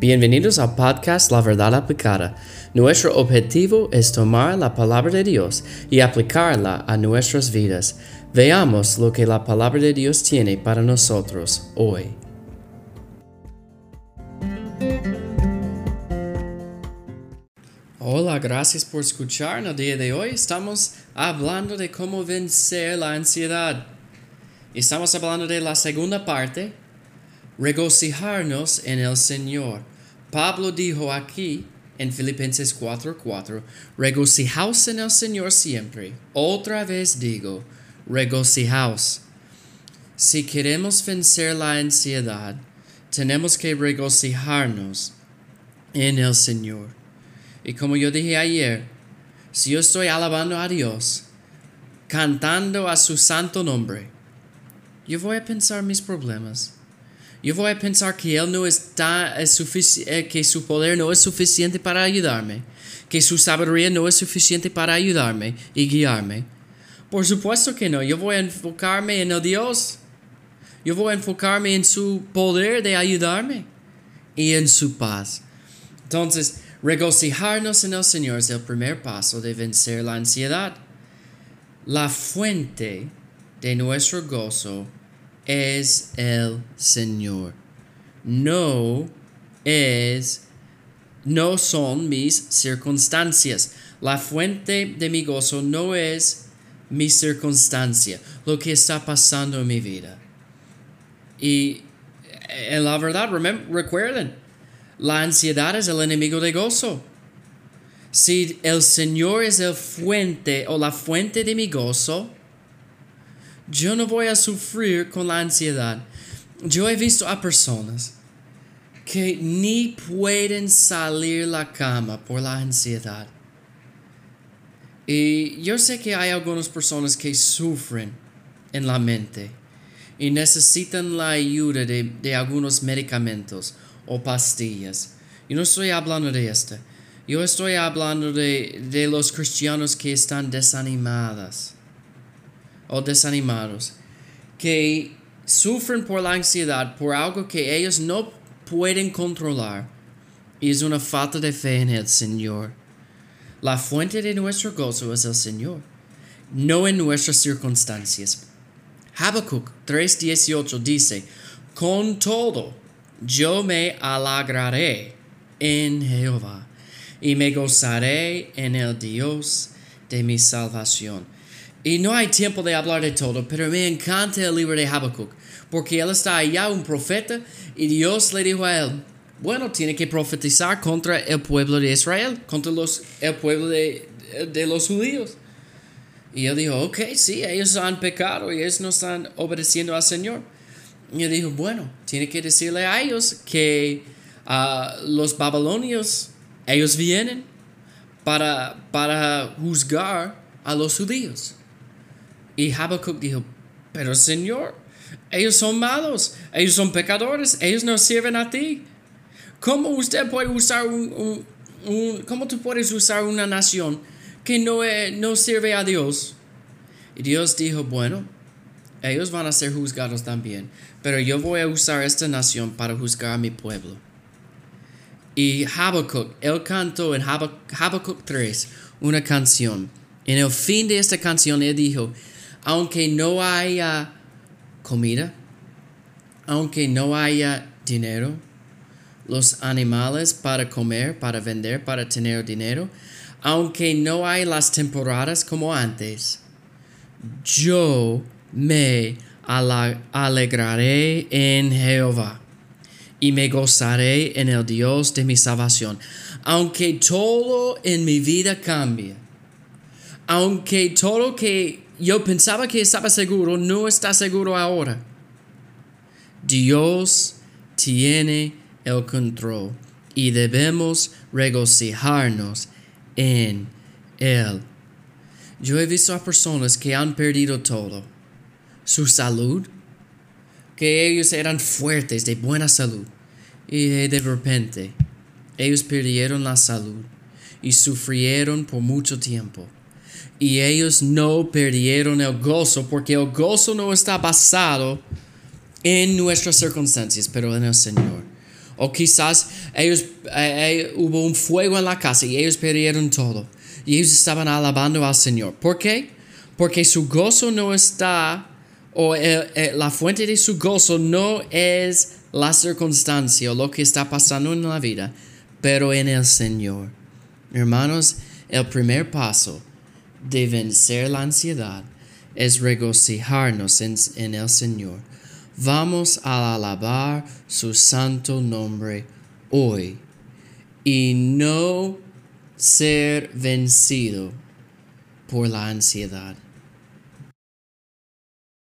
Bienvenidos al podcast La Verdad Aplicada. Nuestro objetivo es tomar la palabra de Dios y aplicarla a nuestras vidas. Veamos lo que la palabra de Dios tiene para nosotros hoy. Hola, gracias por escuchar. En el día de hoy estamos hablando de cómo vencer la ansiedad. Estamos hablando de la segunda parte, regocijarnos en el Señor. Pablo dijo aquí en Filipenses 4:4, regocijaos en el Señor siempre. Otra vez digo, regocijaos. Si queremos vencer la ansiedad, tenemos que regocijarnos en el Señor. Y como yo dije ayer, si yo estoy alabando a Dios, cantando a su santo nombre, yo voy a pensar mis problemas. Yo voy a pensar que Él no está, eh, que su poder no es suficiente para ayudarme, que su sabiduría no es suficiente para ayudarme y guiarme. Por supuesto que no, yo voy a enfocarme en el Dios. Yo voy a enfocarme en su poder de ayudarme y en su paz. Entonces, regocijarnos en el Señor es el primer paso de vencer la ansiedad. La fuente de nuestro gozo es el Señor. No es, no son mis circunstancias. La fuente de mi gozo no es mi circunstancia, lo que está pasando en mi vida. Y en la verdad, recuerden, la ansiedad es el enemigo de gozo. Si el Señor es el fuente o la fuente de mi gozo, yo no voy a sufrir con la ansiedad. Yo he visto a personas que ni pueden salir la cama por la ansiedad. Y yo sé que hay algunas personas que sufren en la mente y necesitan la ayuda de, algunos medicamentos o pastillas. Yo no estoy hablando de esto. Yo estoy hablando de, de los cristianos que están desanimados o desanimados, que sufren por la ansiedad, por algo que ellos no pueden controlar, y es una falta de fe en el Señor. La fuente de nuestro gozo es el Señor, no en nuestras circunstancias. Habacuc 3:18 dice, con todo, yo me alegraré en Jehová y me gozaré en el Dios de mi salvación. Y no hay tiempo de hablar de todo, pero me encanta el libro de Habacuc, porque él está allá, un profeta, y Dios le dijo a él, bueno, tiene que profetizar contra el pueblo de Israel, contra los, el pueblo de, de los judíos. Y él dijo, ok, sí, ellos han pecado y ellos no están obedeciendo al Señor. Y él dijo, bueno, tiene que decirle a ellos que uh, los babilonios, ellos vienen para, para juzgar a los judíos. Y Habacuc dijo, pero Señor, ellos son malos, ellos son pecadores, ellos no sirven a ti. ¿Cómo usted puede usar un, cómo tú puedes usar una nación que no, no sirve a Dios? Y Dios dijo, bueno, ellos van a ser juzgados también, pero yo voy a usar esta nación para juzgar a mi pueblo. Y Habacuc, él cantó en Habacuc 3 una canción. En el fin de esta canción él dijo, aunque no haya comida, aunque no haya dinero, los animales para comer, para vender, para tener dinero, aunque no hay las temporadas como antes, yo me alegraré en Jehová y me gozaré en el Dios de mi salvación. Aunque todo en mi vida cambie, aunque todo que yo pensaba que estaba seguro, no está seguro ahora. Dios tiene el control y debemos regocijarnos en Él. Yo he visto a personas que han perdido todo. Su salud, que ellos eran fuertes, de buena salud. Y de repente, ellos perdieron la salud y sufrieron por mucho tiempo y ellos no perdieron el gozo porque el gozo no está basado en nuestras circunstancias, pero en el Señor. O quizás ellos eh, eh, hubo un fuego en la casa y ellos perdieron todo. Y ellos estaban alabando al Señor. ¿Por qué? Porque su gozo no está, o eh, la fuente de su gozo no es la circunstancia o lo que está pasando en la vida, pero en el Señor. Hermanos, el primer paso de vencer la ansiedad es regocijarnos en, el Señor. Vamos a alabar su santo nombre hoy y no ser vencido por la ansiedad.